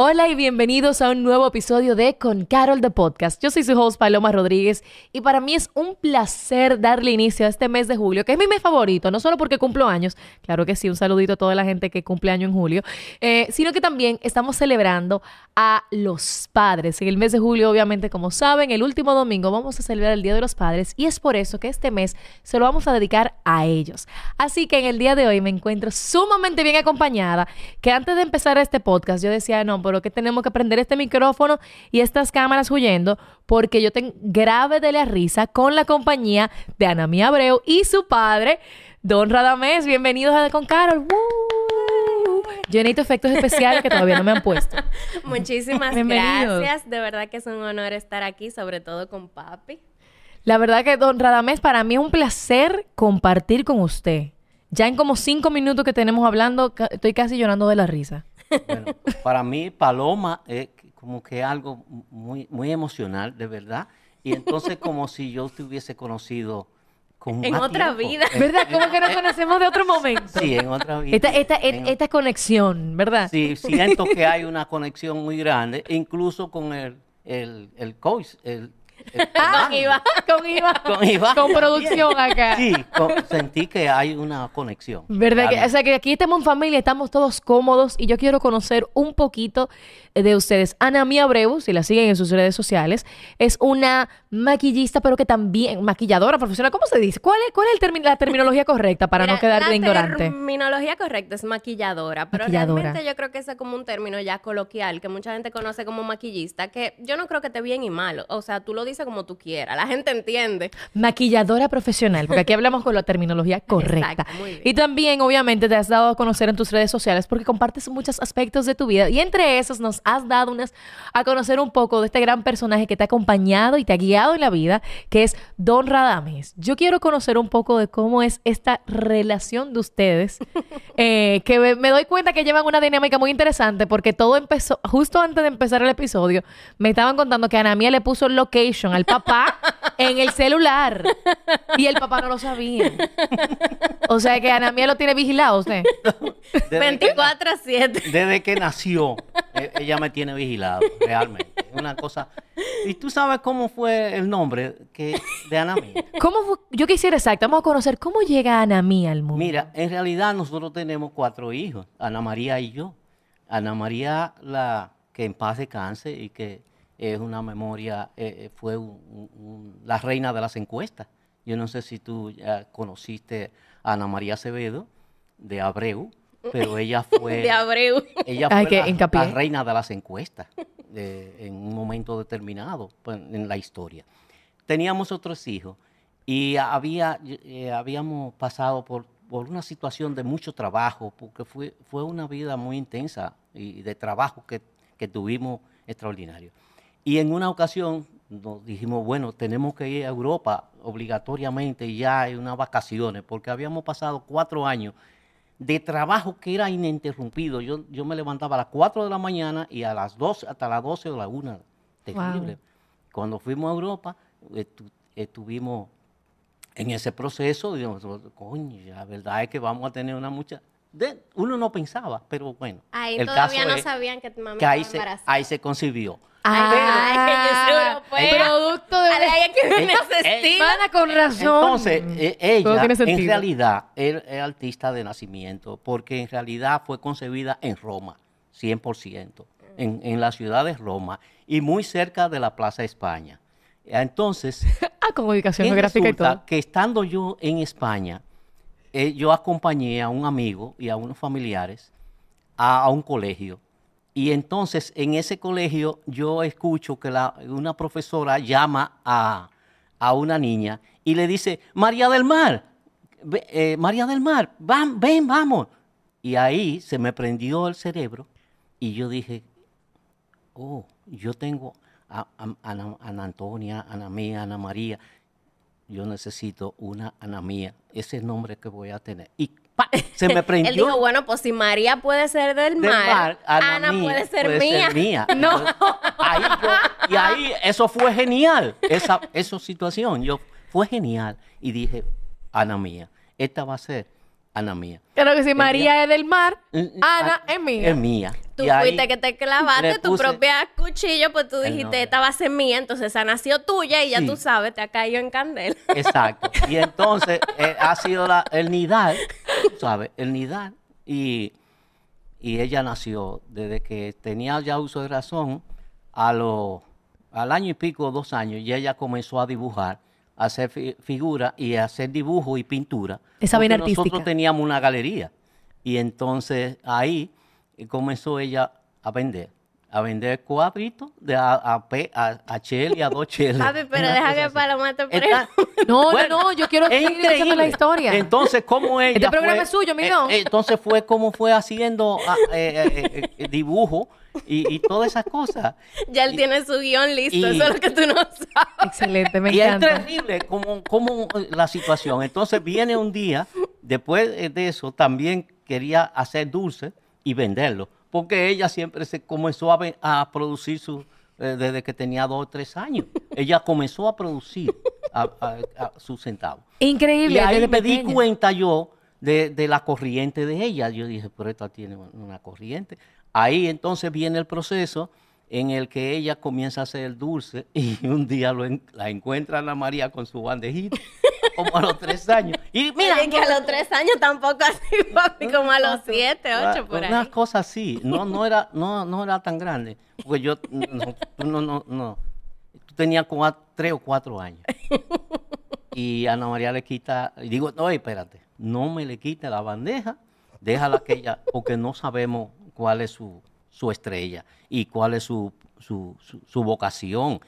Hola y bienvenidos a un nuevo episodio de Con Carol de Podcast. Yo soy su host Paloma Rodríguez y para mí es un placer darle inicio a este mes de julio, que es mi mes favorito, no solo porque cumplo años, claro que sí, un saludito a toda la gente que cumple año en julio, eh, sino que también estamos celebrando a los padres. En el mes de julio, obviamente, como saben, el último domingo vamos a celebrar el Día de los Padres y es por eso que este mes se lo vamos a dedicar a ellos. Así que en el día de hoy me encuentro sumamente bien acompañada, que antes de empezar este podcast yo decía, no, pero que tenemos que prender este micrófono y estas cámaras huyendo porque yo tengo grave de la risa con la compañía de Ana Mía Abreu y su padre, Don Radamés. Bienvenidos a Con Carol. ¡Woo! Yo necesito efectos especiales que todavía no me han puesto. Muchísimas gracias. De verdad que es un honor estar aquí, sobre todo con papi. La verdad que, Don Radamés, para mí es un placer compartir con usted. Ya en como cinco minutos que tenemos hablando, ca- estoy casi llorando de la risa. Bueno, para mí Paloma es como que algo muy, muy emocional, de verdad. Y entonces como si yo te hubiese conocido con En más otra tiempo. vida. Eh, ¿Verdad? eh, Como que nos conocemos de otro momento. Sí, en otra vida. Esta, esta, En- esta conexión, ¿verdad? Sí, siento que hay una conexión muy grande, incluso con el, el, el coach, el, Ah, con Iván. Con Iván Con producción acá. Sí, con- sentí que hay una conexión. ¿Verdad? Que, o sea, que aquí estamos en familia, estamos todos cómodos y yo quiero conocer un poquito de ustedes. Ana Mía Abreu, si la siguen en sus redes sociales, es una maquillista, pero que también, maquilladora profesional, ¿cómo se dice? ¿Cuál es, cuál es el termi- la terminología correcta para no Mira, quedar de la ignorante? terminología correcta es maquilladora, pero Maquilladora. realmente yo creo que ese es como un término ya coloquial que mucha gente conoce como maquillista, que yo no creo que esté bien y mal. O sea, tú lo dices como tú quieras, la gente entiende. Maquilladora profesional, porque aquí hablamos con la terminología correcta. Exacto, muy bien. Y también, obviamente, te has dado a conocer en tus redes sociales porque compartes muchos aspectos de tu vida. Y entre esos nos has dado unas a conocer un poco de este gran personaje que te ha acompañado y te ha guiado en la vida, que es Don Radames. Yo quiero conocer un poco de cómo es esta relación de ustedes, eh, que me, me doy cuenta que llevan una dinámica muy interesante porque todo empezó, justo antes de empezar el episodio, me estaban contando que Ana Mía le puso location al papá en el celular y el papá no lo sabía. O sea que Ana Mía lo tiene vigilado usted. Desde que- 24 a 7. Desde que nació, e- ella me tiene vigilado, realmente. Una cosa. ¿Y tú sabes cómo fue el nombre que, de Ana Mía? ¿Cómo fue? Yo quisiera exacto, vamos a conocer cómo llega Ana Mía al mundo. Mira, en realidad nosotros tenemos cuatro hijos, Ana María y yo. Ana María, la que en paz descanse y que es una memoria, eh, eh, fue un- un- un- la reina de las encuestas. Yo no sé si tú ya conociste a Ana María Acevedo de Abreu, pero ella fue... De Abreu. Ella fue que la, reina de las encuestas eh, en un momento determinado pues, en la historia. Teníamos otros hijos y había, eh, habíamos pasado por, por una situación de mucho trabajo, porque fue, fue una vida muy intensa y de trabajo que, que tuvimos extraordinario. Y en una ocasión nos dijimos, bueno, tenemos que ir a Europa obligatoriamente ya en unas vacaciones, porque habíamos pasado cuatro años de trabajo que era ininterrumpido. Yo, yo me levantaba a las 4 de la mañana y a las 12, hasta las 12 o la 1. Terrible. Cuando fuimos a Europa, estu- estuvimos en ese proceso, digamos, coño, la verdad es que vamos a tener una mucha... de- uno no pensaba, pero bueno. Ahí el todavía caso no es sabían que tu mamá que ahí se, ahí se concibió. Ay, que yo soy europea. Producto de... A la ella que Eh, eh. Mana, con razón. Entonces, eh, ella en realidad es, es artista de nacimiento, porque en realidad fue concebida en Roma, 100%, en, en la ciudad de Roma y muy cerca de la Plaza España. Entonces, Ah, con ubicación ¿qué geográfica y todo. que estando yo en España, eh, yo acompañé a un amigo y a unos familiares a, a un colegio. Y entonces en ese colegio yo escucho que la- una profesora llama a, a una niña y le dice, María del Mar, eh, María del Mar, van, ven, vamos. Y ahí se me prendió el cerebro y yo dije, oh, yo tengo a, a- Ana, Ana Antonia, Ana Mía, Ana María, yo necesito una Ana Mía, ese es el nombre que voy a tener. Y se me prendió. Él dijo, bueno, pues si María puede ser del del mar, mar, Ana, puede ser mía. No. Ahí yo- y ahí eso fue genial, esa, esa situación. Yo, fue genial. Y dije, Ana mía, esta va a ser Ana mía. Claro que si María es del mar, Ana es mía. Es mía. Tú Y fuiste que te clavaste tu propia cuchillo, pues tú el dijiste, esta va a ser mía, entonces esa nació tuya y ya Sí. tú sabes, te ha caído en candela. Exacto. Y entonces eh, ha sido la- el nidal, tú ¿sabes? El nidal. Y, y ella nació desde que tenía ya uso de razón a lo, al año y pico, dos años, y ella comenzó a dibujar, a hacer fi- figuras y a hacer dibujo y pintura. Esa vena porque Nosotros artística. teníamos una galería. Y entonces ahí eh, comenzó ella a vender. A vender cuadritos de a, a, pe- a, a chele, a dos cheles. Papi, pero deja que. Paloma te pregunte. No, Bueno, no, no, yo quiero seguir la historia. Entonces, ¿cómo ella Este programa fue- es suyo, mi eh, entonces fue como fue haciendo ah, eh, eh, eh, dibujo y, y todas esas cosas. Ya él Y- tiene su guion listo, y- eso es lo que tú no sabes. Excelente, me y es encanta. terrible como, como la situación. Entonces viene un día, después de eso, también quería hacer dulce y venderlo, porque ella siempre se comenzó a, a producir su, eh, desde que tenía dos o tres años. Ella comenzó a producir a, a- a sus centavos. Increíble, Y ahí me di cuenta yo de, de la corriente de ella. Yo dije, pero esta tiene una corriente. Ahí entonces viene el proceso en el que ella comienza a hacer el dulce y un día lo en- la encuentra Ana María con su bandejita, como a los tres años. Y mira, Mira, que a los tres años tampoco así, papi, como a los siete, ocho, por ahí. Unas cosas así. No, no, era, no, no era tan grande. Porque yo, no, no, no, no. Tú tenías tres o cuatro años. Y Ana María le quita, y digo, no, espérate, no me le quite la bandeja, déjala que ella, porque no sabemos cuál es su, su estrella y cuál es su, su, su- su vocación,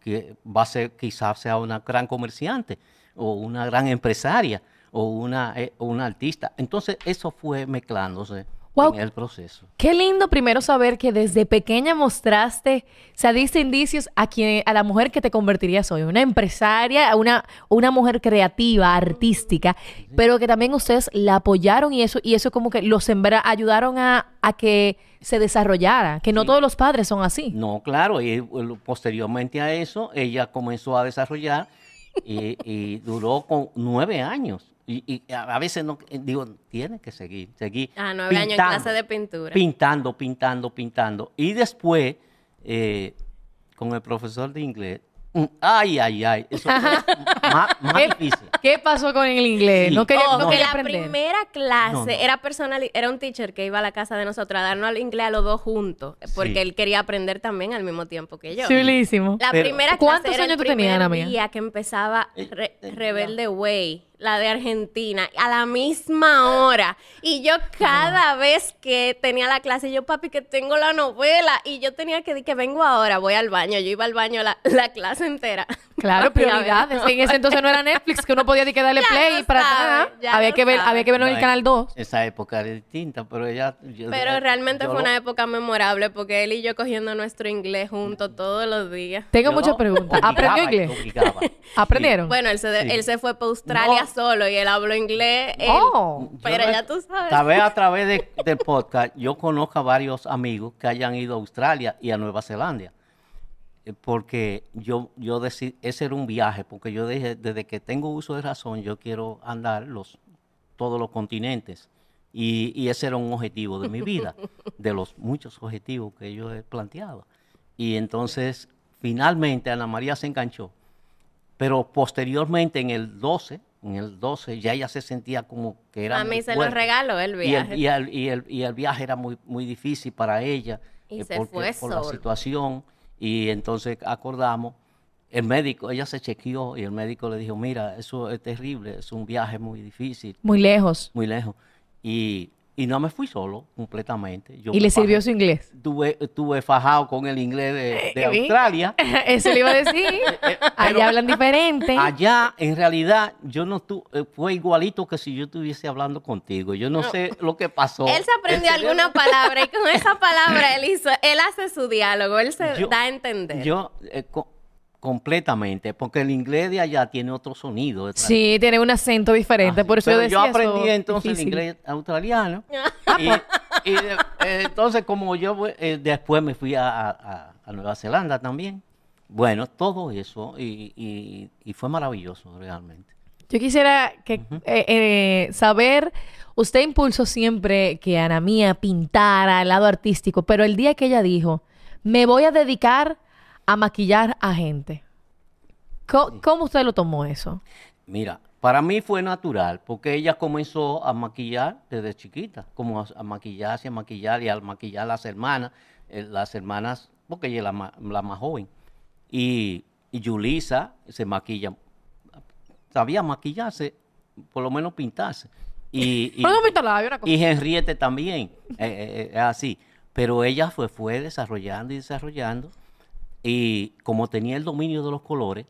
que va a ser, quizás sea una gran comerciante o una gran empresaria o una, eh, o una artista. Entonces, eso fue mezclándose Wow. en el proceso. Qué lindo primero saber que desde pequeña mostraste, o sea, diste indicios a quien, a la mujer que te convertirías hoy, una empresaria, una, una mujer creativa, artística, pero que también ustedes la apoyaron y eso, y eso como que los ayudaron a, a que se desarrollara, que no Sí. todos los padres son así. No, claro, y eh, posteriormente a eso, ella comenzó a desarrollar y, y duró con nueve años. Y, y a veces no, eh, digo, tiene que seguir, seguir. Ah, nueve años en clase de pintura. Pintando, pintando, pintando. Y después, eh, con el profesor de inglés, mm, ay, ay, ay, eso fue más, más ¿Qué, difícil. Qué pasó con el inglés? Sí. No quería, Oh, no que quería la aprender. primera clase No, no. era personal, era un teacher que iba a la casa de nosotros a darnos el inglés a los dos juntos, porque Sí. él quería aprender también al mismo tiempo que yo. Chulísimo. La Pero- primera ¿Cuántos clase era años el tú tenías, Ana mía? día que empezaba Eh, Re- eh, Rebelde Way, la de Argentina, a la misma hora. Y yo cada vez que tenía la clase, yo, papi, que tengo la novela, y yo tenía que decir que vengo ahora, voy al baño. Yo iba al baño la, la clase entera. Claro, Papi, a ver. prioridades. En ese entonces no era Netflix, que uno podía decir que darle Ya play para sabe, atrás. ya Había que ver, había que verlo en el No, canal 2. Esa época era distinta, pero ella... yo- Pero realmente yo fue lo- una época memorable porque él y yo cogiendo nuestro inglés juntos todos los días. Tengo yo muchas preguntas. obligaba ¿Aprendió inglés? ¿Aprendieron? Bueno, él se, de- Sí. él se fue para Australia No. Solo y él habló inglés. él. Oh. Pero ya tú sabes. Tal vez a través de- del podcast yo conozco a varios amigos que hayan ido a Australia y a Nueva Zelanda. Eh, Porque yo, yo decidí, ese era un viaje, porque yo dije, desde que tengo uso de razón, yo quiero andar los, todos los continentes. Y, y ese era un objetivo de mi vida, de los muchos objetivos que yo he planteado. Y entonces, finalmente, Ana María se enganchó. Pero posteriormente, en el 12, en el 12, ya ella se sentía como que era a mí muy se lo regaló el Y viaje. el, y, el, y, el, y el viaje era muy, muy difícil para ella. Y eh, se porque- fue por la solo. situación. Y entonces acordamos, el médico, ella se chequeó y el médico le dijo, mira, eso es terrible, es un viaje muy difícil, Muy lejos. muy lejos. Y, y no me fui solo completamente. Yo Y le sirvió su inglés. Tuve, tuve fajado con el inglés de, de ¿Vi? Australia. Eso le iba a decir. Allá hablan diferente. Allá, en realidad, yo no tu, eh, fue igualito que si yo estuviese hablando contigo. Yo no, sé lo que pasó. Él se aprendió alguna palabra y con esa palabra él hizo, él hace su diálogo, él se Yo- da a entender. Yo, eh, completamente, porque el inglés de allá tiene otro sonido. Sí, tiene un acento diferente, Ah, por eso yo yo decía aprendí eso entonces difícil. el inglés australiano. y y de- eh, entonces, como yo eh, después me fui a, a- a Nueva Zelanda también. Bueno, todo eso y, y- y fue maravilloso realmente. Yo quisiera que eh, eh, saber, usted impulsó siempre que Ana Mía pintara el lado artístico, pero el día que ella dijo, me voy a dedicar a maquillar a gente. ¿Cómo, usted lo tomó eso? Mira, para mí fue natural, porque ella comenzó a maquillar desde chiquita, como a, a maquillarse, a maquillar y al maquillar a las hermanas, eh, las hermanas, porque ella es la, la más joven. Y, y Yulisa se maquilla, sabía maquillarse, por lo menos pintarse. Y, y- y Henriette también, eh, eh, eh, así. Pero ella fue, fue desarrollando y desarrollando. Y como tenía el dominio de los colores,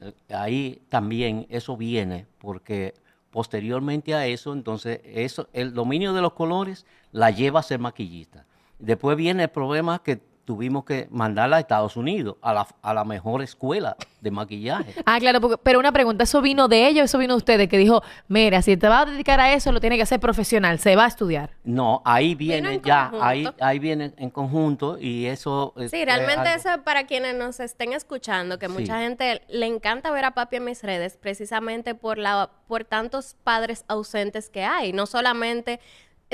eh, ahí también eso viene, porque posteriormente a eso, entonces, eso, el dominio de los colores la lleva a ser maquillista. Después viene el problema que tuvimos que mandarla a Estados Unidos, a la, a la mejor escuela de maquillaje. Ah, claro, porque- pero una pregunta, ¿eso vino de ella o eso vino de ustedes? Que dijo, mira, si te vas a dedicar a eso, lo tiene que hacer profesional, se va a estudiar. No, ahí viene en ya, conjunto. ahí, ahí viene en conjunto y eso... eh, Sí, fue realmente algo- eso para quienes nos estén escuchando, que Sí. mucha gente le encanta ver a papi en mis redes precisamente por la por tantos padres ausentes que hay, no solamente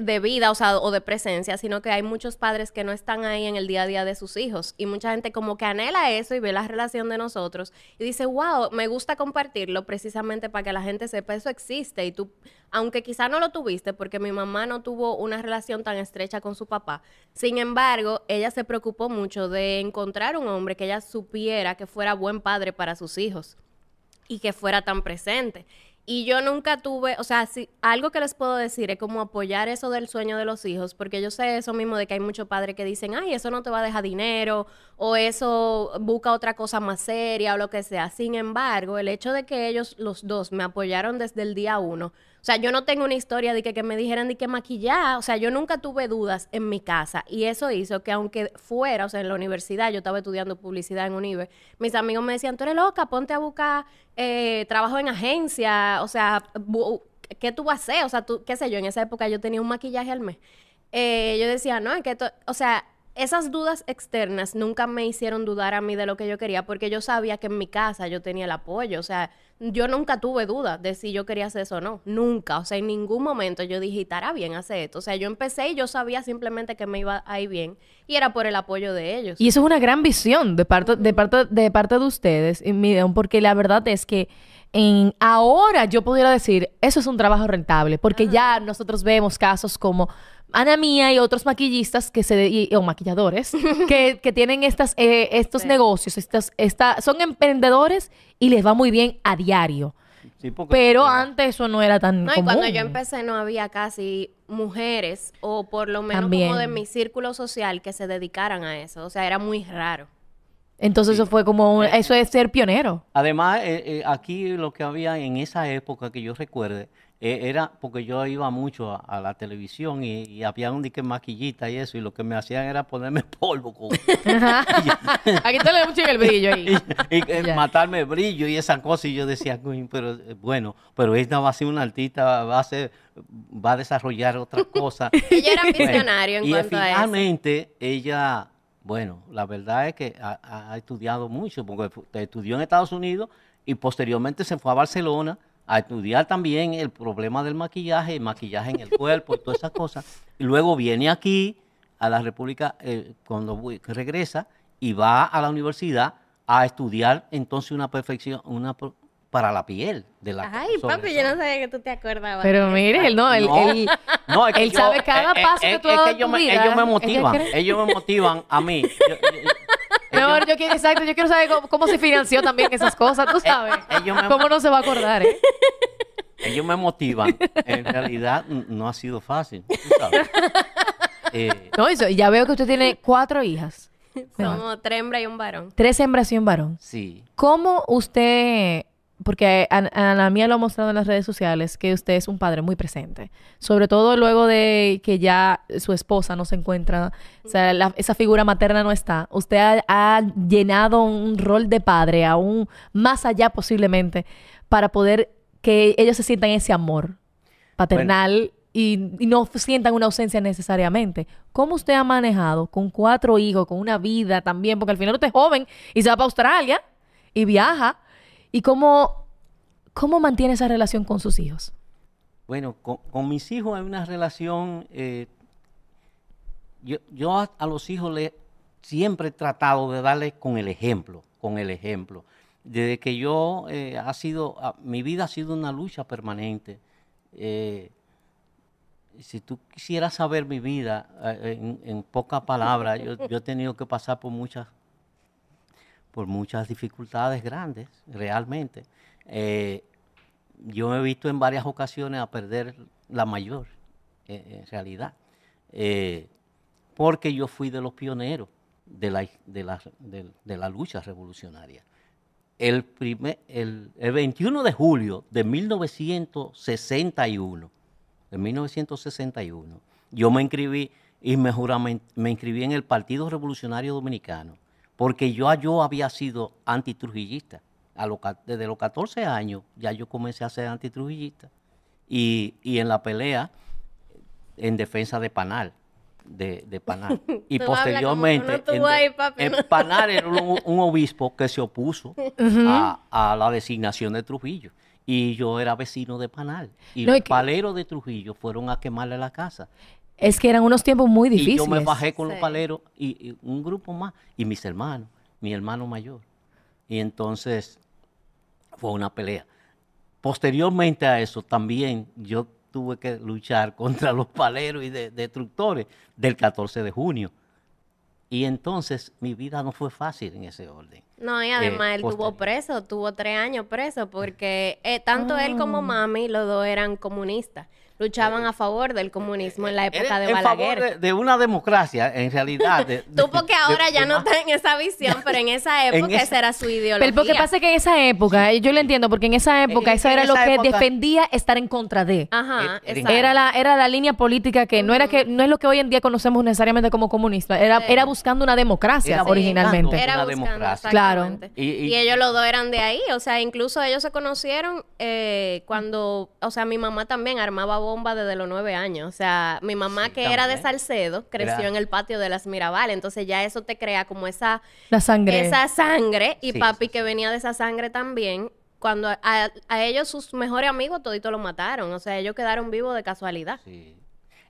de vida, o sea, o de presencia, sino que hay muchos padres que no están ahí en el día a día de sus hijos y mucha gente como que anhela eso y ve la relación de nosotros y dice, "Wow, me gusta compartirlo precisamente para que la gente sepa eso existe y tú aunque quizá no lo tuviste porque mi mamá no tuvo una relación tan estrecha con su papá. Sin embargo, ella se preocupó mucho de encontrar un hombre que ella supiera que fuera buen padre para sus hijos y que fuera tan presente. Y yo nunca tuve, o sea, algo que les puedo decir es como apoyar eso del sueño de los hijos, porque yo sé eso mismo de que hay muchos padres que dicen, ay, eso no te va a dejar dinero, o eso busca otra cosa más seria, o lo que sea. Sin embargo, el hecho de que ellos, los dos, me apoyaron desde el día uno, sea, yo no tengo una historia de que, me dijeran de que maquillar, o sea, yo nunca tuve dudas en mi casa, y eso hizo que aunque fuera, o sea, en la universidad, yo estaba estudiando publicidad en Unive, mis amigos me decían, tú eres loca, ponte a buscar eh, trabajo en agencia, o sea, ¿qué tú vas a hacer? O sea, tú, qué sé yo, en esa época yo tenía un maquillaje al mes. Eh, yo decía, no, es que, o sea, esas dudas externas nunca me hicieron dudar a mí de lo que yo quería, porque yo sabía que en mi casa yo tenía el apoyo, o sea, yo nunca tuve dudas de si yo quería hacer eso o no, nunca, o sea, en ningún momento yo dije, estará bien hacer esto, o sea, yo empecé y yo sabía simplemente que me iba a ir bien, y era por el apoyo de ellos. Y eso es una gran visión de parte de, parte, de, parte de ustedes, y miren, porque la verdad es que en, ahora yo pudiera decir, eso es un trabajo rentable, porque ya nosotros vemos casos como Ana Mía y otros maquillistas que se de- y- o maquilladores que, que tienen estas, eh, estos Sí. negocios, estas, esta, son emprendedores y les va muy bien a diario. Sí, porque- Pero eh, antes eso no era tan No, y común. cuando yo empecé no había casi mujeres, o por lo menos También. como de mi círculo social, que se dedicaran a eso. O sea, era muy raro. Entonces eso fue como, un- eso es ser pionero. Además, eh, eh, aquí lo que había en esa época que yo recuerde, eh, era porque yo iba mucho a, a la televisión y, y había un dique maquillita y eso, y lo que me hacían era ponerme polvo con, Aquí te le mucho el brillo ahí. y, y Ya. matarme brillo y esa cosa, y yo decía, "Coño, pero eh, bueno, pero esta va a ser una artista, va a ser, va a desarrollar otra cosa. Ella era Bueno, visionario en y cuanto a eso. finalmente ella, bueno, la verdad es que ha, estudiado mucho, porque estudió en Estados Unidos y posteriormente se fue a Barcelona a estudiar también el problema del maquillaje, el maquillaje en el cuerpo y todas esas cosas. Y luego viene aquí a la República eh, cuando regresa y va a la universidad a estudiar entonces una perfección, una para la piel de la Ay, papi, yo no sabía que tú te acordabas. Pero mire, él no, él, No. él- No, es que Él yo- sabe cada eh, paso eh, que tú es dado que ellos tu me, vida. ellos me Ella motivan, ellos me motivan a mí. Yo- yo- Mi amor, yo quiero, exacto, yo quiero saber cómo, cómo se financió también esas cosas, tú sabes. ellos me- ¿Cómo no se va a acordar, eh? ellos me motivan. En realidad no ha sido fácil, tú sabes. Eh, No, eso, y ya veo que usted tiene cuatro hijas. Somos tres hembras y un varón. Tres hembras y un varón. sí, ¿Cómo usted porque a, la mía lo ha mostrado en las redes sociales, que usted es un padre muy presente. Sobre todo luego de que ya su esposa no se encuentra, o sea, esa figura materna no está. Usted ha, llenado un rol de padre aún más allá posiblemente para poder que ellos se sientan ese amor paternal y, no sientan una ausencia necesariamente. ¿Cómo usted ha manejado con cuatro hijos, con una vida también? Porque al final usted es joven y se va para Australia y viaja. ¿Y cómo, cómo mantiene esa relación con sus hijos? Bueno, con, mis hijos hay una relación... Eh, yo, a, los hijos le siempre he tratado de darle con el ejemplo, con el ejemplo. Desde que yo eh, ha sido, mi vida ha sido una lucha permanente. Eh, si tú quisieras saber mi vida eh, en, pocas palabras, yo, he tenido que pasar por muchas, por muchas dificultades grandes, realmente. yo me he visto en varias ocasiones a perder la mayor, en realidad, porque yo fui de los pioneros de la, de la, de la lucha revolucionaria el, primer, el, 21 de julio de 1961, de 1961, yo me inscribí y me, me inscribí en el Partido Revolucionario Dominicano, porque yo, yo había sido antitrujillista. A desde los 14 años ya yo comencé a ser antitrujillista. Y, y en la pelea en defensa de Panal de, de Panal. Y posteriormente, en, Panal era un, obispo que se opuso a, la designación de Trujillo. Y yo era vecino de Panal. Y los paleros de Trujillo fueron a quemarle la casa. Es que eran unos tiempos muy difíciles. Y yo me bajé con los paleros y, un grupo más. Y mis hermanos, mi hermano mayor. Y entonces fue una pelea. Posteriormente a eso también yo tuve que luchar contra los paleros y destructores del 14 de junio. Y entonces mi vida no fue fácil en ese orden. No, y además eh, él tuvo preso, tuvo tres años preso, porque eh, tanto él como ah. mami, los dos eran comunistas luchaban a favor del comunismo en la época de Balaguer. Favor de, una democracia, en realidad. Tú porque ahora ya no estás en esa visión, pero en esa época esa, era su ideología. Pero lo que pasa es que en esa época, yo lo entiendo, porque en esa época eso era lo que defendía estar en contra de. Ajá, era la era la línea política que no era que no es lo que hoy en día conocemos necesariamente como comunista, era era buscando una democracia originalmente. Era una democracia. Claro. Y, ellos los dos eran de ahí, o sea, incluso ellos se conocieron eh, cuando, o sea, mi mamá también armaba bomba desde los nueve años. O sea, mi mamá que era de Salcedo creció en el patio de las Mirabal. Entonces ya eso te crea como esa... La sangre. Esa sangre. Y papi que venía de esa sangre también. Cuando a, ellos sus mejores amigos todito lo mataron. O sea, ellos quedaron vivos de casualidad.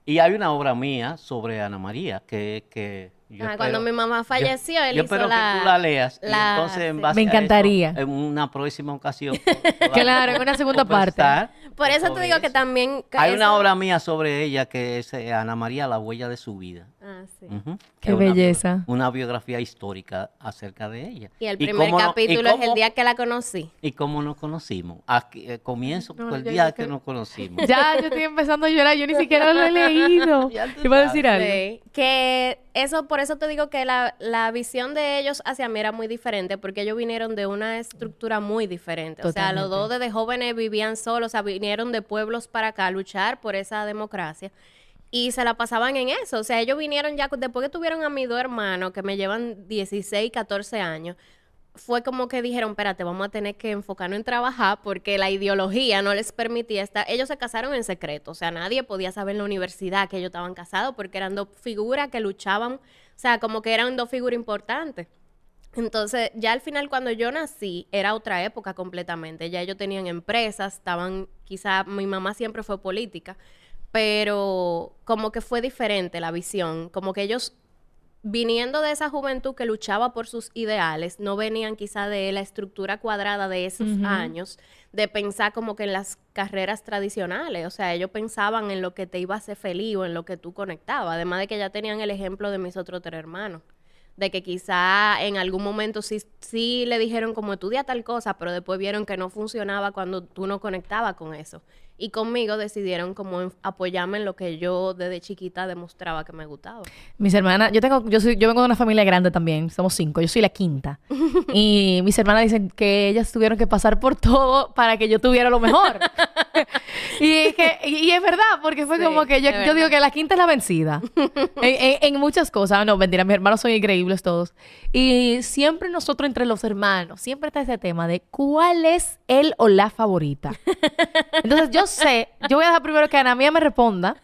Y hay una obra mía sobre Ana María que... que ah, cuando mi mamá falleció, él yo hizo espero la, que tú la leas. entonces, Me encantaría. en una próxima ocasión. claro, en una segunda parte. Por eso te digo que también... Hay una obra mía sobre ella que es eh, Ana María, la huella de su vida. Ah, sí. Qué belleza. Una, biografía histórica acerca de ella. Y el primer capítulo es el día que la conocí. ¿Y cómo nos conocimos? Aquí, eh, comienzo por el día que nos conocimos. Ya, yo estoy empezando a llorar, yo ni siquiera lo he leído. ¿Qué a decir algo? Sí. Que eso, por eso te digo que la, la, visión de ellos hacia mí era muy diferente, porque ellos vinieron de una estructura muy diferente. O sea, los dos desde jóvenes vivían solos, o sea, vinieron de pueblos para acá a luchar por esa democracia y se la pasaban en eso. O sea, ellos vinieron ya, después que tuvieron a mis dos hermanos, que me llevan 16, 14 años, fue como que dijeron, espérate, vamos a tener que enfocarnos en trabajar porque la ideología no les permitía estar. Ellos se casaron en secreto, o sea, nadie podía saber en la universidad que ellos estaban casados porque eran dos figuras que luchaban, o sea, como que eran dos figuras importantes. Entonces, ya al final cuando yo nací, era otra época completamente. Ya ellos tenían empresas, estaban, quizá mi mamá siempre fue política, pero como que fue diferente la visión, como que ellos viniendo de esa juventud que luchaba por sus ideales, no venían quizá de la estructura cuadrada de esos años, de pensar como que en las carreras tradicionales, o sea, ellos pensaban en lo que te iba a hacer feliz o en lo que tú conectabas, además de que ya tenían el ejemplo de mis otros tres hermanos, de que quizá en algún momento sí, sí le dijeron como estudia tal cosa, pero después vieron que no funcionaba cuando tú no conectabas con eso. Y conmigo decidieron como apoyarme en lo que yo desde chiquita demostraba que me gustaba. Mis hermanas, yo tengo, yo soy, yo vengo de una familia grande también, somos cinco, yo soy la quinta. y mis hermanas dicen que ellas tuvieron que pasar por todo para que yo tuviera lo mejor. y, es que, y, y es verdad, porque fue Sí, como que yo, yo digo que la quinta es la vencida. en, en- en muchas cosas. No, mentira, mis hermanos son increíbles todos. Y siempre nosotros entre los hermanos, siempre está ese tema de cuál es el o la favorita. Entonces yo sé, yo voy a dejar primero que Ana Mía me responda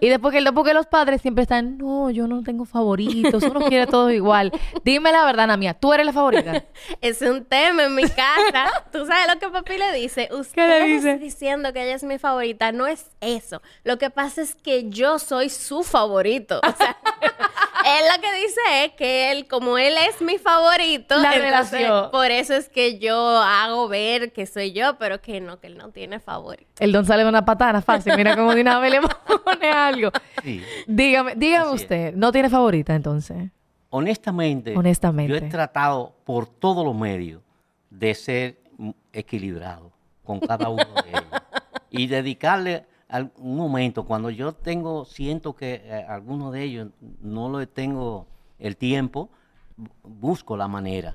y después que, porque los padres siempre están, no, yo no tengo favoritos, uno quiere todo igual. Dime la verdad, Ana Mía, tú eres la favorita. Es un tema en mi casa. ¿Tú sabes lo que papi le dice? Usted ¿Qué le dice? está diciendo que ella es mi favorita. No es eso. Lo que pasa es que yo soy su favorito. O sea, él lo que dice es que él, como él es mi favorito, La entonces, relación. por eso es que yo hago ver que soy yo, pero que no, que él no tiene favorito. El don sale de una patana fácil, mira cómo de una vez le pone algo. Sí. Dígame, dígame Así es. usted, ¿no tiene favorita entonces? Honestamente, Honestamente. yo he tratado por todos los medios de ser equilibrado con cada uno de ellos y dedicarle un momento cuando yo tengo siento que eh, alguno de ellos no lo tengo el tiempo bu- busco la manera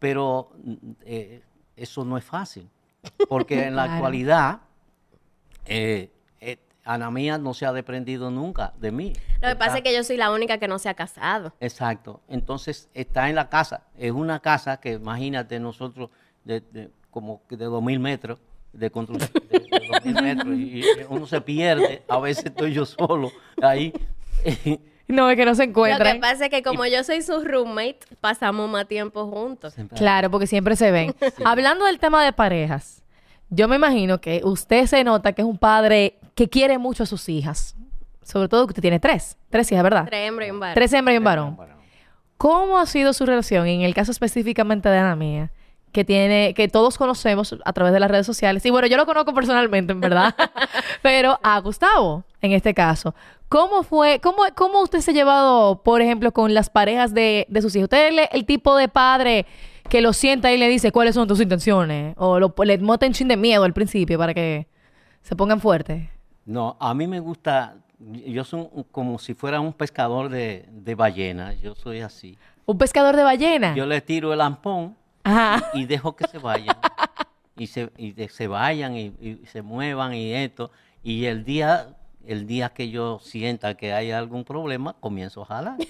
pero mm, eh, eso no es fácil porque en la Claro. actualidad eh, eh, Ana Mía no se ha desprendido nunca de mí Lo que pasa es que yo soy la única que no se ha casado. Exacto. Entonces está en la casa. Es una casa que imagínate nosotros de, de- como de 2.000 metros de construcción, de, de 2.000 metros y, y uno se pierde. A veces estoy yo solo ahí. No, es que no se Lo encuentran. que pasa es que como yo soy su roommate, pasamos más tiempo juntos. Claro, porque siempre se ven. Hablando del tema de parejas, yo me imagino que usted se nota que es un padre que quiere mucho a sus hijas. Sobre todo que usted tiene tres. Tres hijas, ¿verdad? Tres hembras y un varón. Tres hembras y un varón. ¿Cómo ha sido su relación, en el caso específicamente de Ana Mía, que tiene, que todos conocemos a través de las redes sociales? Y bueno, yo lo conozco personalmente, en verdad. Pero a Gustavo, en este caso. ¿Cómo fue, cómo, cómo usted se ha llevado, por ejemplo, con las parejas de, de sus hijos? ¿Usted es el, tipo de padre que lo sienta y le dice cuáles son tus intenciones? ¿O lo, le mota un chin de miedo al principio para que se pongan fuertes? No, a mí me gusta, yo soy como si fuera un pescador de, de ballena, yo soy así. ¿Un pescador de ballena? Yo le tiro el ampón Ajá. y dejo que se vayan. y se, y de- se vayan y, y se muevan y esto. Y el día, el día que yo sienta que hay algún problema, comienzo a jalar.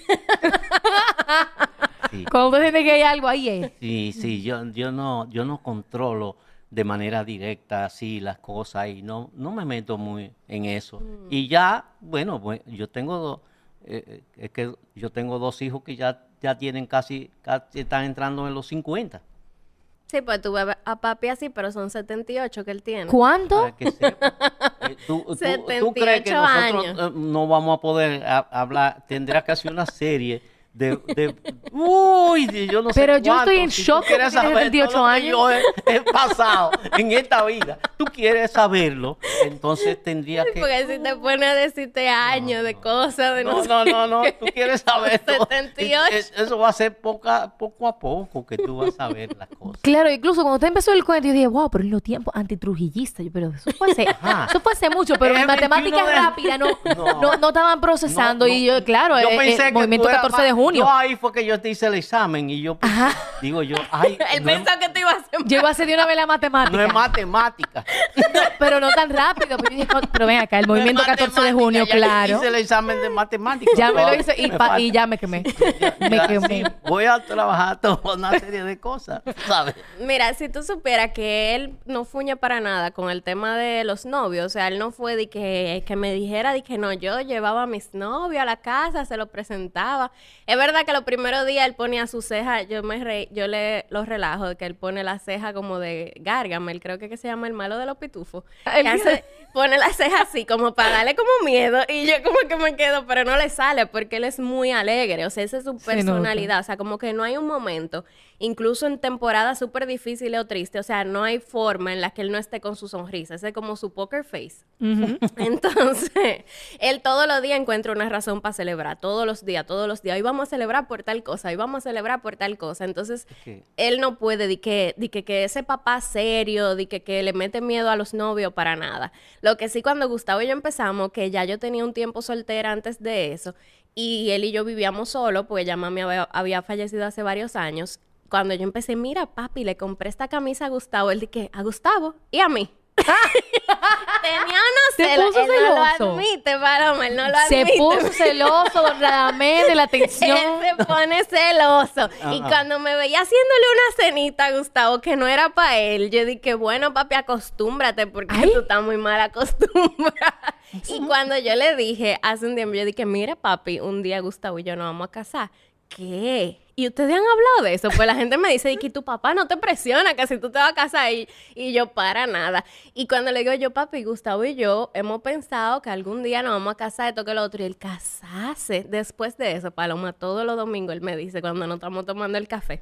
Sí, Cuando siente que hay algo ahí, es. sí, sí, yo, yo no, yo no controlo de manera directa así las cosas y no, no me meto muy en eso. Y ya, bueno, pues, yo tengo dos, eh, eh, es que yo tengo dos hijos que ya, ya tienen casi, casi están entrando en los 50. Sí, pues tuve a papi así, pero son 78 que él tiene. ¿Cuánto? Para que sepa. Eh, ¿tú, tú- tú 78 crees que nosotros años. eh, no vamos a poder a- hablar? Tendrá que hacer una serie de... de- uy, de yo no sé Pero yo estoy en Si shock quieres que tienes saber 78 todo lo que años. yo he, he pasado en esta vida. Tú quieres saberlo, entonces tendría que... Porque si te pones a decirte años de cosas, de no, No, sé no, no, tú quieres saber todo. 78. Es- Eso va a ser poca, poco a poco que tú vas a saber las cosas. Claro, incluso cuando usted empezó el cuento, yo dije, wow, pero en los tiempos antitrujillistas. Yo, pero eso fue hace, Ajá. eso fue hace mucho, pero en matemáticas 21 de- rápidas no, No. no. no, estaban procesando. No, y yo, claro, Yo el, pensé que movimiento tú eras 14 de más- junio. Yo ahí fue que yo te hice el examen y yo pues, digo yo, ay, Él no es- que te iba a hacer Yo iba a hacer de una vez la matemática. no es matemática. pero no tan rápido. Pero, yo dije, "No, pero ven acá, el movimiento No es 14 de junio, ya claro. Hice el examen de matemática. Ya me lo hice y, pa- ya me quemé. Ya- me ya, quemé. sí, voy a trabajar toda una serie de cosas, ¿sabes? Mira, si tú supieras que él no fuñe para nada con el tema de los novios, o sea, él no fue de que, que me dijera de que no, yo llevaba a mis novios a la casa, se los presentaba. Es verdad que los primeros días él ponía su ceja, yo me re- yo le los relajo de que él pone la ceja como de Gargamel, creo que, que se llama el malo de los pitufos. Que hace- pone la ceja así como para darle como miedo y yo como que me quedo, pero no le sale porque él es muy alegre, o sea, esa es su personalidad, o sea, como que no hay un momento, incluso en temporadas súper difíciles o tristes, o sea, no hay forma en la que él no esté con su sonrisa, ese es como su poker face. Entonces, él todos los días encuentra una razón para celebrar, todos los días, todos los días. Hoy vamos vamos a celebrar por tal cosa, y vamos a celebrar por tal cosa. Entonces, él no puede, de que, de que, que ese papá serio, de que, que le mete miedo a los novios para nada. Lo que sí, cuando Gustavo y yo empezamos, que ya yo tenía un tiempo soltera antes de eso, y él y yo vivíamos solos, pues ya mami había, había fallecido hace varios años. Cuando yo empecé, mira, papi, le compré esta camisa a Gustavo. Él dije, ¿a Gustavo? ¿Y a mí? Tenía unos Se celos. puso Él no lo celoso. admite, Paloma, él no lo Se admite. puso celoso, don Radamés, de la atención. Él se pone celoso. Y cuando me veía haciéndole una cenita a Gustavo que no era para él, yo dije, bueno, papi, acostúmbrate porque Ay. tú estás muy mal acostumbrada. y cuando yo le dije hace un tiempo, yo dije, mira, papi, un día Gustavo y yo nos vamos a casar. ¿Qué? ¿Y ustedes han hablado de eso? Pues la gente me dice, y que tu papá no te presiona, que si tú te vas a casar y, y yo para nada. Y cuando le digo yo, papi, Gustavo y yo hemos pensado que algún día nos vamos a casar, esto que lo otro, y el casarse. Después de eso, Paloma, todos los domingos él me dice, cuando nos estamos tomando el café,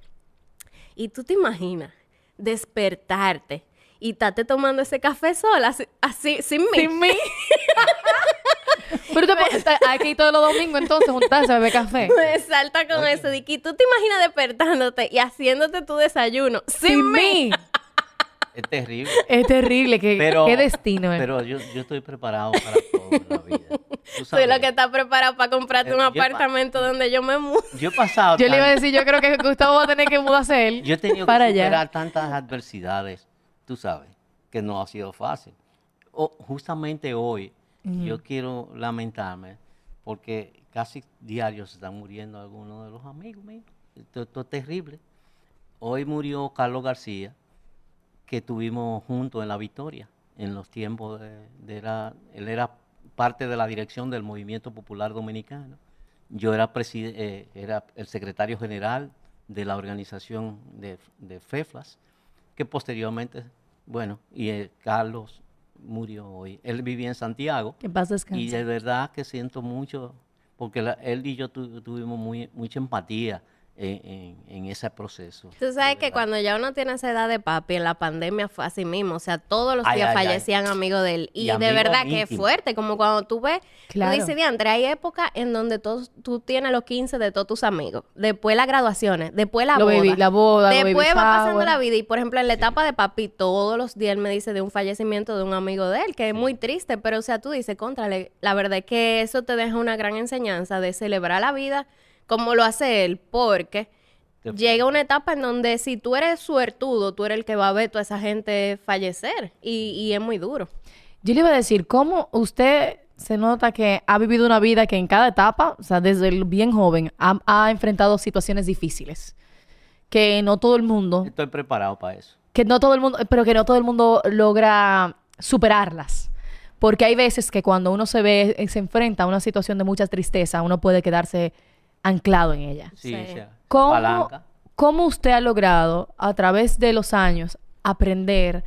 y tú te imaginas despertarte y estarte tomando ese café sola, así, así, sin mí. Sin mí. Pero te pones aquí todos los domingos entonces juntarse a beber café. Me salta con eso. Que tú te imaginas despertándote y haciéndote tu desayuno sin, Sin mí. mí. Es terrible. Es terrible, qué, Pero, qué destino. eh. Pero yo, yo estoy preparado para todo en la vida. Tú Soy sabes, lo que está preparado para comprarte Eh, un apartamento donde yo me mudo. Yo he pasado. Yo le iba a decir, yo creo que Gustavo va a tener que mudarse él Yo he tenido para que superar allá. tantas adversidades, tú sabes, que no ha sido fácil. O, justamente hoy yo quiero lamentarme porque casi diario se están muriendo algunos de los amigos míos. Esto, es terrible. Hoy murió Carlos García, que tuvimos juntos en la Victoria, en los tiempos de, de. Él era parte de la dirección del Movimiento Popular Dominicano. Yo era, eh, era el secretario general de la organización de, de FEFLAS, que posteriormente, bueno, y eh, Carlos murió hoy. Él vivía en Santiago Que paz y descanse. de verdad que siento mucho, porque la- él y yo tu- tuvimos muy, mucha empatía en, en- en ese proceso. Tú sabes que cuando ya uno tiene esa edad de papi, en la pandemia fue así mismo. O sea, todos los Ay, días ay, ay. fallecían amigos de él. Y, Y de verdad que es fuerte. Como cuando tú ves, Claro. tú dices, diantre, hay épocas en donde todos, tú tienes los 15 de todos tus amigos. Después las graduaciones. Después la Lo boda. baby- la boda, lo Después baby va pasando la vida. Y por ejemplo, en la etapa de papi, todos los días él me dice de un fallecimiento de un amigo de él, que es muy triste. Pero, o sea, tú dices, contrale, la verdad es que eso te deja una gran enseñanza de celebrar la vida como lo hace él. Porque Te- llega una etapa en donde si tú eres suertudo, tú eres el que va a ver toda esa gente fallecer. Y, y es muy duro. Yo le iba a decir, ¿cómo usted se nota que ha vivido una vida que en cada etapa, o sea, desde el bien joven, ha, ha enfrentado situaciones difíciles? Que no todo el mundo, Estoy preparado para eso. que no todo el mundo, pero que no todo el mundo logra superarlas. Porque hay veces que cuando uno se ve, se enfrenta a una situación de mucha tristeza, uno puede quedarse anclado en ella. Sí, Sí. sea, ¿Cómo, palanca. ¿Cómo usted ha logrado, a través de los años, aprender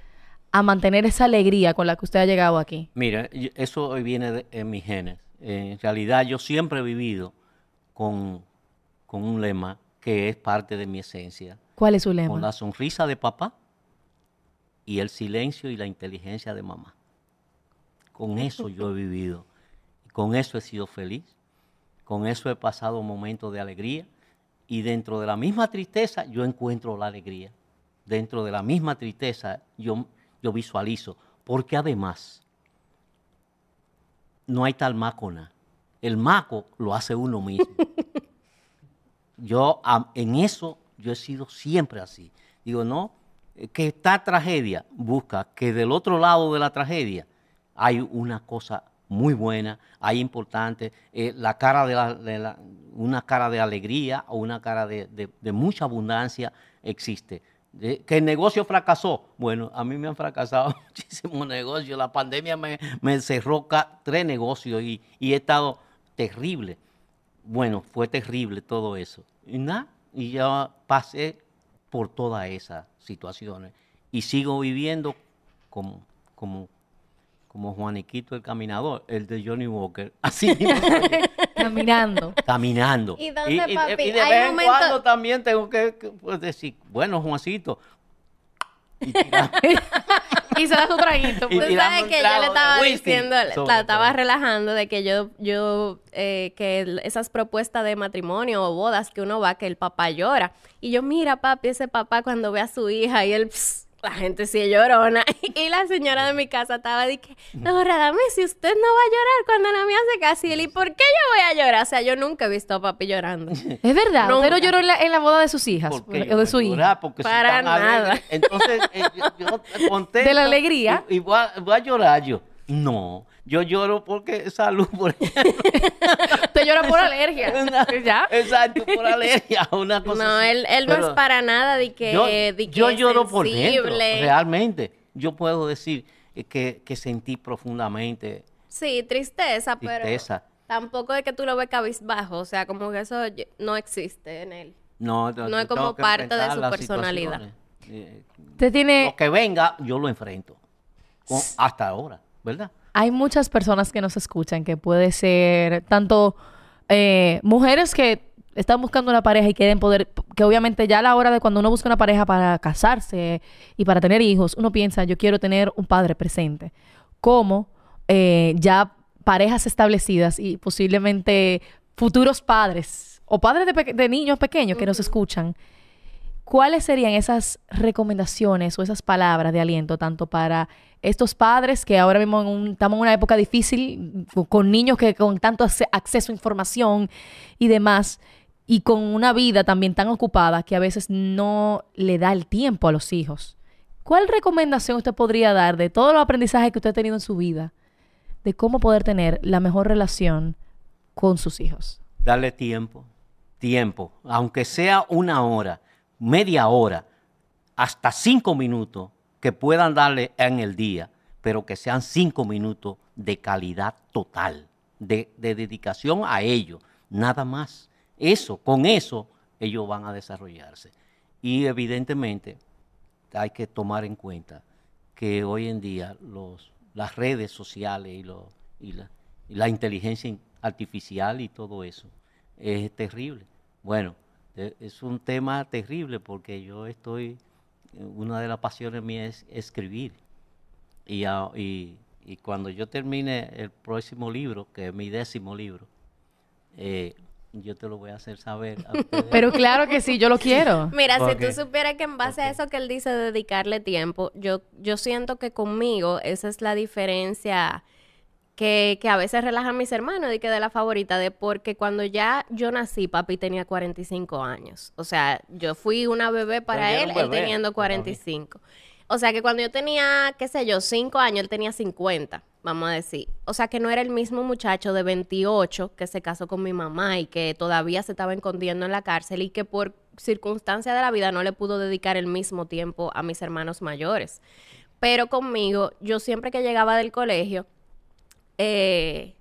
a mantener esa alegría con la que usted ha llegado aquí? Mira, eso hoy viene de, en mis genes. En realidad yo siempre he vivido con, con un lema que es parte de mi esencia. ¿Cuál es su Con lema? la sonrisa de papá y el silencio y la inteligencia de mamá. Con eso yo he vivido. Con eso he sido feliz. Con eso he pasado momentos de alegría. Y dentro de la misma tristeza yo encuentro la alegría. Dentro de la misma tristeza yo, yo visualizo. Porque además no hay tal maco nada. El maco lo hace uno mismo. Yo en eso yo he sido siempre así. Digo, no, eh, que está tragedia, busca que del otro lado de la tragedia hay una cosa muy buena, hay importante, eh, la cara de, la, una cara de alegría o una cara de, mucha abundancia existe. Que el negocio fracasó. Bueno, a mí me han fracasado muchísimos negocios. La pandemia me, me cerró tres negocios y, he estado terrible. Bueno, fue terrible todo eso. Y nada, y ya pasé por todas esas situaciones. Y sigo viviendo como, como Juaniquito el Caminador, el de Johnny Walker. Así Caminando. caminando. ¿Y dónde, papi? y de Hay vez en momentos- cuando también tengo que, que, pues, decir, bueno, Juancito. y y se da su traguito. Y Tú sabes que yo le estaba diciendo, sobre la estaba todo. relajando de que yo, yo, eh, que esas propuestas de matrimonio o bodas que uno va, que el papá llora. Y yo, mira, papi, ese papá cuando ve a su hija y él, pss, la gente sí es llorona. Y la señora de mi casa estaba de que, Dora, dame si usted no va a llorar cuando la mía se case. Y él, ¿y por qué yo voy a llorar? O sea, yo nunca he visto a papi llorando. Es verdad. Nunca. No lloró en la, en la boda de sus hijas ¿Por qué o de su hija. Para nada. Entonces, eh, yo, yo contento. ¿De la alegría? Y, y voy, a, voy a llorar yo. No, yo lloro porque salud por Usted llora por alergia. Una- ¿Ya? Exacto, por alergia, una cosa No, así. él, él no Pero es para nada de que, yo, de que yo es lloro por dentro, realmente. Yo puedo decir que, que sentí profundamente Sí, tristeza, pero Tristeza. tampoco de que tú lo ves cabizbajo, o sea, como que eso no existe en él. No, No es como parte de su personalidad. Eh, Usted tiene... Lo que venga, yo lo enfrento. Con- hasta ahora, ¿verdad? Hay muchas personas que nos escuchan que puede ser tanto eh, mujeres que están buscando una pareja y quieren poder, que obviamente ya a la hora de cuando uno busca una pareja para casarse y para tener hijos, uno piensa, yo quiero tener un padre presente. Como eh, ya parejas establecidas y posiblemente futuros padres o padres de, peque- de niños pequeños que nos escuchan. ¿Cuáles serían esas recomendaciones o esas palabras de aliento tanto para estos padres que ahora mismo en estamos en una época difícil con- niños que con tanto acceso a información y demás y con una vida también tan ocupada que a veces no le da el tiempo a los hijos? ¿Cuál recomendación usted podría dar de todos los aprendizajes que usted ha tenido en su vida de cómo poder tener la mejor relación con sus hijos? Darle tiempo, tiempo, aunque sea una hora, media hora, hasta cinco minutos que puedan darle en el día, pero que sean cinco minutos de calidad total, de, de dedicación a ellos, nada más. Eso, con eso, ellos van a desarrollarse. Y evidentemente hay que tomar en cuenta que hoy en día los, las redes sociales y, y la, inteligencia in- artificial y todo eso es terrible. Bueno, es un tema terrible porque yo estoy, eh, una de las pasiones mías es escribir. Y, a- y- y cuando yo termine el próximo libro, que es mi décimo libro, eh, yo te lo voy a hacer saber. a ustedes. Pero claro que sí, yo lo quiero. Mira, si tú supieras que en base a eso que él dice de dedicarle tiempo, yo, yo siento que conmigo esa es la diferencia que, que a veces relaja a mis hermanos y que de la favorita de porque cuando ya yo nací, papi tenía 45 años. O sea, yo fui una bebé para Pero él, un él bebé teniendo todavía. 45. O sea, que cuando yo tenía, qué sé yo, 5 años, él tenía 50, vamos a decir. O sea, que no era el mismo muchacho de 28 que se casó con mi mamá y que todavía se estaba escondiendo en la cárcel y que por circunstancias de la vida no le pudo dedicar el mismo tiempo a mis hermanos mayores. Pero conmigo, yo siempre que llegaba del colegio, eh,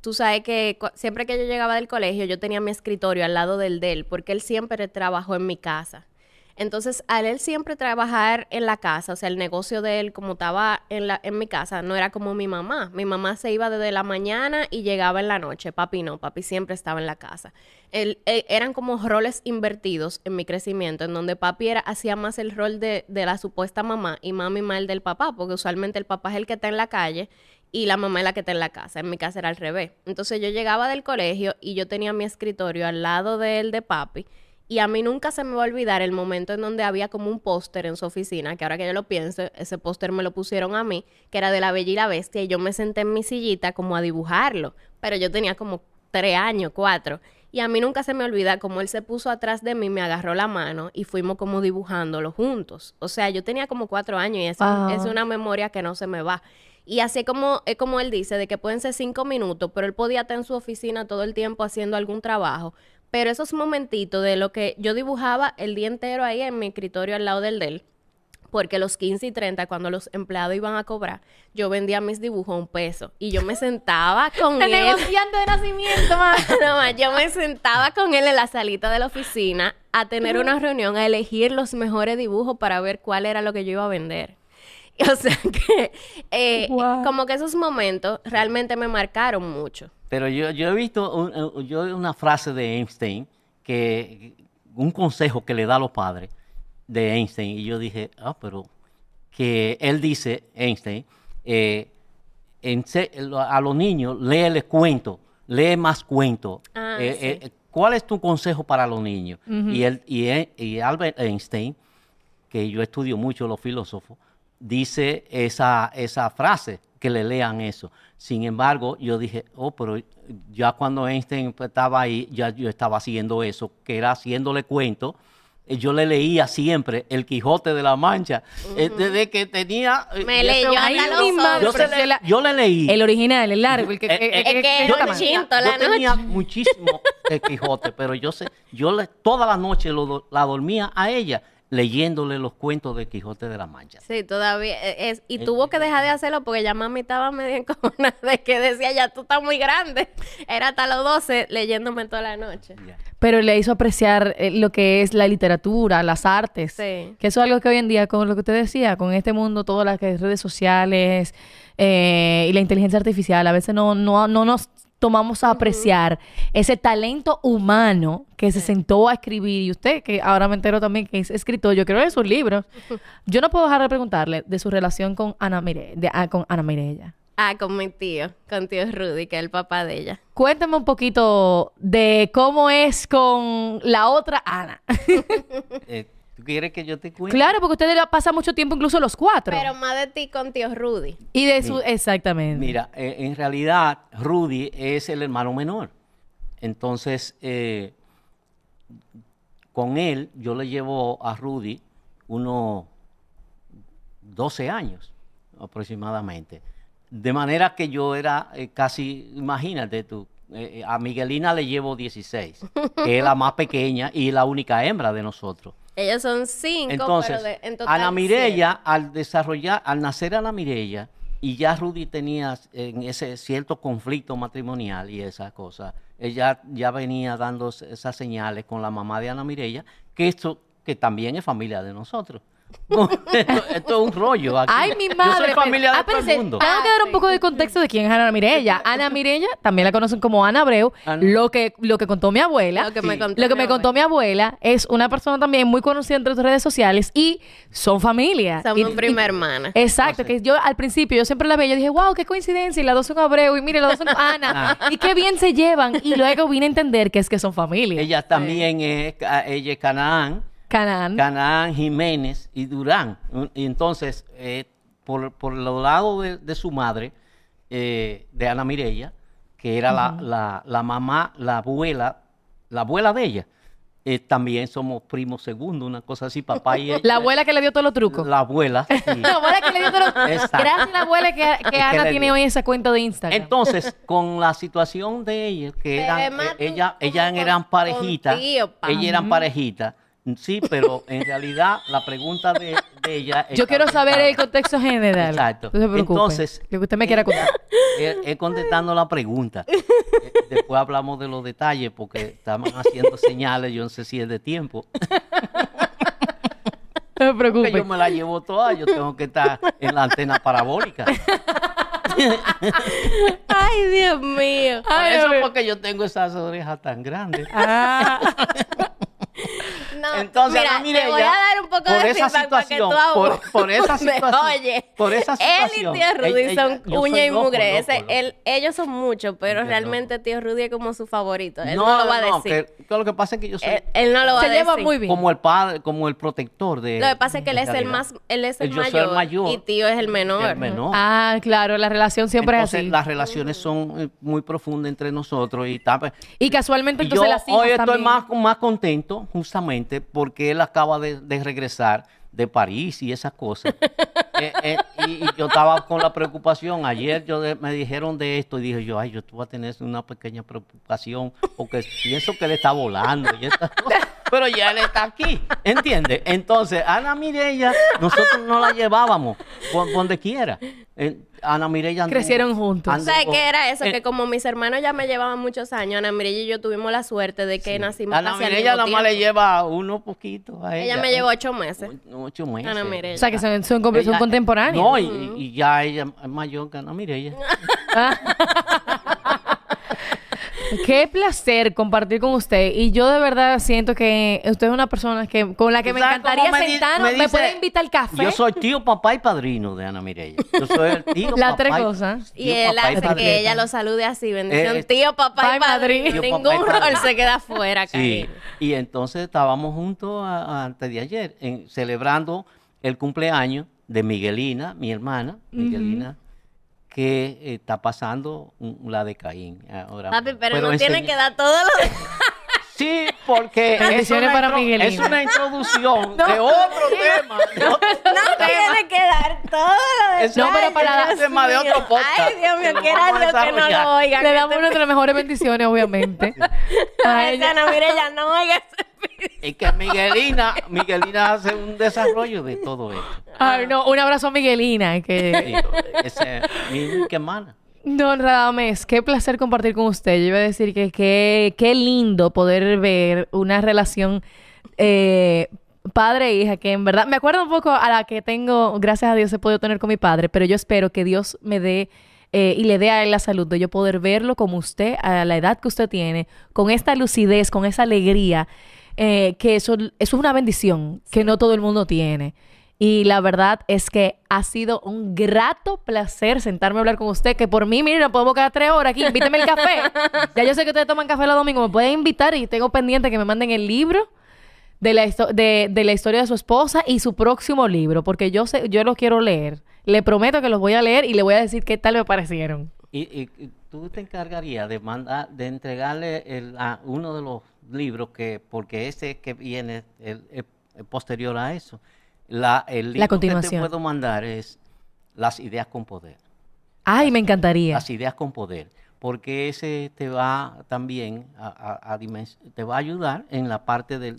tú sabes que siempre que yo llegaba del colegio, yo tenía mi escritorio al lado del de él, porque él siempre trabajó en mi casa. Entonces, al él siempre trabajar en la casa, o sea, el negocio de él, como estaba en, la, en mi casa, no era como mi mamá. Mi mamá se iba desde la mañana y llegaba en la noche. Papi no, papi siempre estaba en la casa. Él- eh, eran como roles invertidos en mi crecimiento, en donde papi era, hacía más el rol de, de la supuesta mamá y mami más el del papá, porque usualmente el papá es el que está en la calle y la mamá es la que está en la casa. En mi casa era al revés. Entonces yo llegaba del colegio y yo tenía mi escritorio al lado del de papi. Y a mí nunca se me va a olvidar el momento en donde había como un póster en su oficina, que ahora que yo lo pienso, ese póster me lo pusieron a mí, que era de La Bella y la Bestia, y yo me senté en mi sillita como a dibujarlo. Pero yo tenía como tres años, cuatro. Y a mí nunca se me olvida como él se puso atrás de mí, me agarró la mano y fuimos como dibujándolo juntos. O sea, yo tenía como cuatro años y es, Wow. es una memoria que no se me va. Y así como, es como él dice, de que pueden ser cinco minutos, pero él podía estar en su oficina todo el tiempo haciendo algún trabajo. Pero esos momentitos de lo que yo dibujaba el día entero ahí en mi escritorio al lado del de él, porque los 15 y 30, cuando los empleados iban a cobrar, yo vendía mis dibujos a un peso. Y yo me sentaba con El él. negociante de nacimiento, man. No, ma, yo me sentaba con él en la salita de la oficina a tener una reunión, a elegir los mejores dibujos para ver cuál era lo que yo iba a vender. O sea que, eh, Wow. como que esos momentos realmente me marcaron mucho. Pero yo, yo he visto un- yo una frase de Einstein, que un consejo que le da a los padres de Einstein, y yo dije, ah, pero que él dice, Einstein, eh, a los niños, léeles cuentos, lee más cuentos. Ah, Eh, sí. eh, ¿Cuál es tu consejo para los niños? y, él, y, él- y Albert Einstein, que yo estudio mucho los filósofos, dice esa, esa frase, que le lean eso. Sin embargo, yo dije, oh, pero ya cuando Einstein estaba ahí, ya yo estaba haciendo eso, que era haciéndole cuentos. Eh, Yo le leía siempre El Quijote de la Mancha, eh, desde que tenía... eh, Me madre, yo, pero se- si la- yo le leí. El original, el largo, el que... Que- es un chinto la yo tenía muchísimo el Quijote, pero yo sé, yo le, toda la noche lo do- la dormía a ella leyéndole los cuentos de Quijote de la Mancha. Sí, todavía eh, es, y Eh, tuvo que dejar de hacerlo porque ya mami estaba medio encojonada de que decía, ya tú estás muy grande. Era hasta los 12 leyéndome toda la noche. Pero le hizo apreciar eh, lo que es la literatura, las artes. Sí. Que eso es algo que hoy en día, con lo que usted decía, con este mundo, todas las redes sociales eh, y la inteligencia artificial, a veces no, no, no nos tomamos a apreciar ese talento humano que se sentó a escribir. Y usted, que ahora me entero también que es escritor, yo creo de sus libros. Yo no puedo dejar de preguntarle de su relación con Ana, Mire, de- ah, con Ana Mirella. Ah, con mi tío, con tío Rudy, que es el papá de ella. Cuéntame un poquito de cómo es con la otra Ana. Eh, ¿Tú quieres que yo te cuente? Claro, porque ustedes pasan mucho tiempo incluso los cuatro. Pero más de ti con tío Rudy. y de su... Mira. Exactamente. Mira, eh, en realidad Rudy es el hermano menor. Entonces, eh, con él yo le llevo a Rudy unos 12 años aproximadamente. De manera que yo era eh, casi, imagínate tú, eh, eh, a Miguelina le llevo 16, que es la más pequeña y la única hembra de nosotros. Ellos son cinco, Entonces, pero de, en total Ana Mirella, al desarrollar, al nacer Ana Mirella, y ya Rudy tenía en ese cierto conflicto matrimonial y esas cosas, ella ya venía dando es- esas señales con la mamá de Ana Mirella, que esto, que también es familia de nosotros. Esto, esto es un rollo aquí. Ay, mi Yo madre. soy familia pero- de ah, todo el mundo. Tengo que dar un poco de contexto de quién es Ana Mirella. Ana Mirella, también la conocen como Ana Abreu. Ana- Lo que, lo que contó mi abuela. Lo que me contó Lo que mi me contó abuela. mi abuela es una persona también muy conocida entre sus redes sociales y son familia. Somos Y- prima y- hermana. Exacto, que yo al principio yo siempre la veía, yo dije, wow, qué coincidencia, y las dos son Abreu, y mire, las dos son Ana, y qué bien se llevan, y luego vine a entender que es que son familia. Ella también es, ella es Canaán, Canaán. Canaán, Jiménez y Durán. Y entonces, eh, por, por los lados de, de su madre, eh, de Ana Mirella, que era la, la- la mamá, la abuela, la abuela de ella, eh, también somos primos segundos, una cosa así, papá y ella. la abuela que le dio todos los trucos. La abuela. sí. La abuela que le dio todos los Exacto. Gracias a la abuela que, Ana tiene dio. hoy esa cuenta de Instagram. Entonces, con la situación de ella, que eran, eh, ella, ellas eran parejitas, ellas eran parejitas, sí, pero en realidad la pregunta de, de ella... Yo quiero saber el contexto general. Exacto. No se preocupe. Entonces, lo que usted me quiera contar. Es, es contestando la pregunta. Eh, después hablamos de los detalles porque estaban haciendo señales, yo no sé si es de tiempo. No se Porque preocupe. yo me la llevo toda, yo tengo que estar en la antena parabólica. Ay, Dios mío. Por Ay, eso mío. porque yo tengo esas orejas tan grandes. Ah. No, Entonces, mira, Ana te voy a dar un poco por de esa feedback para que situación, tú por- por esa situación, Oye, por esa situación, Él y tío Rudy ella- son soy uña y loco, mugre. loco, Ese- loco. él- ellos son muchos, pero Yo realmente tío Rudy es como su favorito. Él no, lo va a decir. que, que lo que pasa es que yo soy él, él no lo va Se a lleva decir. muy bien. como el padre, como el protector de. Lo que pasa es que él es el más, él es el Yo soy mayor, el mayor, y tío es el menor. el menor. Ah, claro, la relación siempre Entonces, es así. las relaciones son eh, muy profundas entre nosotros y tal. Y casualmente entonces las hijas hoy estoy más, más contento justamente porque él acaba de, de regresar de París y esas cosas. Eh, eh, y, y yo estaba con la preocupación. Ayer yo de- me dijeron de esto y dije yo, ay, yo tú vas a tener una pequeña preocupación porque pienso que él está volando y. Pero ya él está aquí, ¿entiendes? Entonces, Ana Mirella, nosotros no la llevábamos donde quiera. Eh, Ana Mirella anduvo- Crecieron juntos. anduvo- ¿Sabes qué era eso? eh, que como mis hermanos ya me llevaban muchos años, Ana Mirella y yo tuvimos la suerte de que nacimos Ana casi mismo nada más le lleva uno poquito a ella. Ella me llevó ocho meses. O- Ocho meses. Ana Mirella. O sea, que son, son, son Ella- contemporáneos. No, y, y ya ella es mayor que Ana Mirella. Qué placer compartir con usted. Y yo de verdad siento que usted es una persona que, con la que ¿Tú me encantaría me sentarnos. me ¿Me, dice- puede invitar al café? Yo soy tío, papá y padrino de Ana Mireya. Yo soy el tío, Las papá tres y- cosas. Y tío, él y hace padrino. que ella lo salude así, bendición. Eh, tío, papá y padrino. Tío, Ningún papá y rol se queda fuera, Sí, cariño. y entonces estábamos juntos a- a- antes de ayer, en- celebrando el cumpleaños de Miguelina, mi hermana, Miguelina, que eh, está pasando un- la de Caín ahora. Papi, pero no tiene enseñar- que dar todo lo de... Sí, porque es Bendiciones una, para intro- Miguelina. es una introducción de otro tema. de otro No tiene que dar todo lo de Es No, pero para- Dios tema de otro podcast. Ay, Dios mío, quiera Dios que no lo oigan. Le damos nuestras mejores bendiciones, obviamente. Ay, ella. no, mire, ya no. Es que Miguelina, Miguelina hace un desarrollo de todo esto. Ay, no, un abrazo a Miguelina. Que... Es mi hermana. Don Radames, qué placer compartir con usted. Yo iba a decir que qué qué lindo poder ver una relación eh, padre e hija, que en verdad me acuerdo un poco a la que tengo, gracias a Dios he podido tener con mi padre, pero yo espero que Dios me dé eh, y le dé a él la salud de yo poder verlo como usted, a la edad que usted tiene, con esta lucidez, con esa alegría, eh, que eso, eso es una bendición que no todo el mundo tiene. Y la verdad es que ha sido un grato placer sentarme a hablar con usted, que por mí, mire, no podemos quedar tres horas aquí, invíteme el café. ya yo sé que ustedes toman café los domingos, me pueden invitar y tengo pendiente que me manden el libro de la, de, de la historia de su esposa y su próximo libro, porque yo sé, yo los quiero leer. Le prometo que los voy a leer y le voy a decir qué tal me parecieron. Y, y- y tú te encargarías de mandar, de entregarle el, a uno de los libros que, porque ese que viene el, el- el posterior a eso, la, el libro que te puedo mandar es Las ideas con poder. Ay, me encantaría. Las ideas con poder. Porque ese te va también a, a- a te va a ayudar en la parte del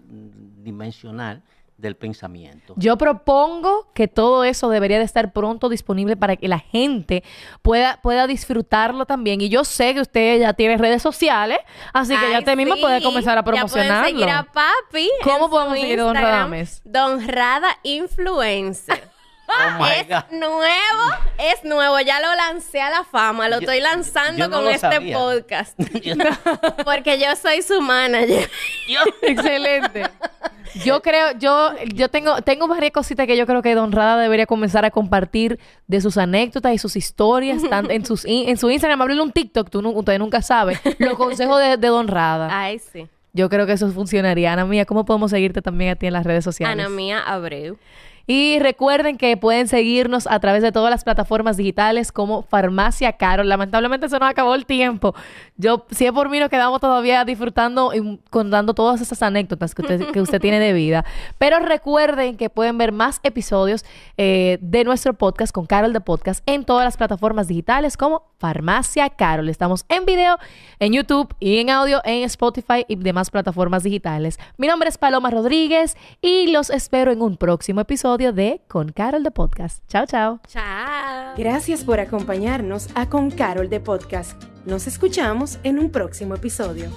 dimensional del pensamiento. Yo propongo que todo eso debería de estar pronto disponible para que la gente pueda, pueda disfrutarlo también. Y yo sé que usted ya tiene redes sociales, así que ya usted mismo puede comenzar a Ya promocionarlo. seguir a papi. ¿Cómo en podemos su seguir a Don Radames? Don Rada Influencer. Oh es God. nuevo, es nuevo. Ya lo lancé a la fama, lo Yo- estoy lanzando no con este sabía. podcast. Porque yo soy su manager. Excelente. Yo creo, yo, yo tengo, tengo varias cositas que yo creo que Don Rada debería comenzar a compartir de sus anécdotas y sus historias tan- en, sus, in- en su Instagram. Háblele un TikTok, tú usted nunca sabe. Los consejos de, de Don Rada. Ay, sí. Yo creo que eso funcionaría. Ana Mía, ¿cómo podemos seguirte también a ti en las redes sociales? Ana Mía Abreu. Y recuerden que pueden seguirnos a través de todas las plataformas digitales como Farmacia Carol. Lamentablemente se nos acabó el tiempo. Yo, si es por mí, nos quedamos todavía disfrutando y contando todas esas anécdotas que usted, que usted tiene de vida. Pero recuerden que pueden ver más episodios eh, de nuestro podcast con Carol de Podcast en todas las plataformas digitales como Farmacia Carol. Estamos en video, en YouTube y en audio en Spotify y demás plataformas digitales. Mi nombre es Paloma Rodríguez y los espero en un próximo episodio de Con Carol de Podcast. Chao, chao. Chao. Gracias por acompañarnos a Con Carol de Podcast. Nos escuchamos en un próximo episodio.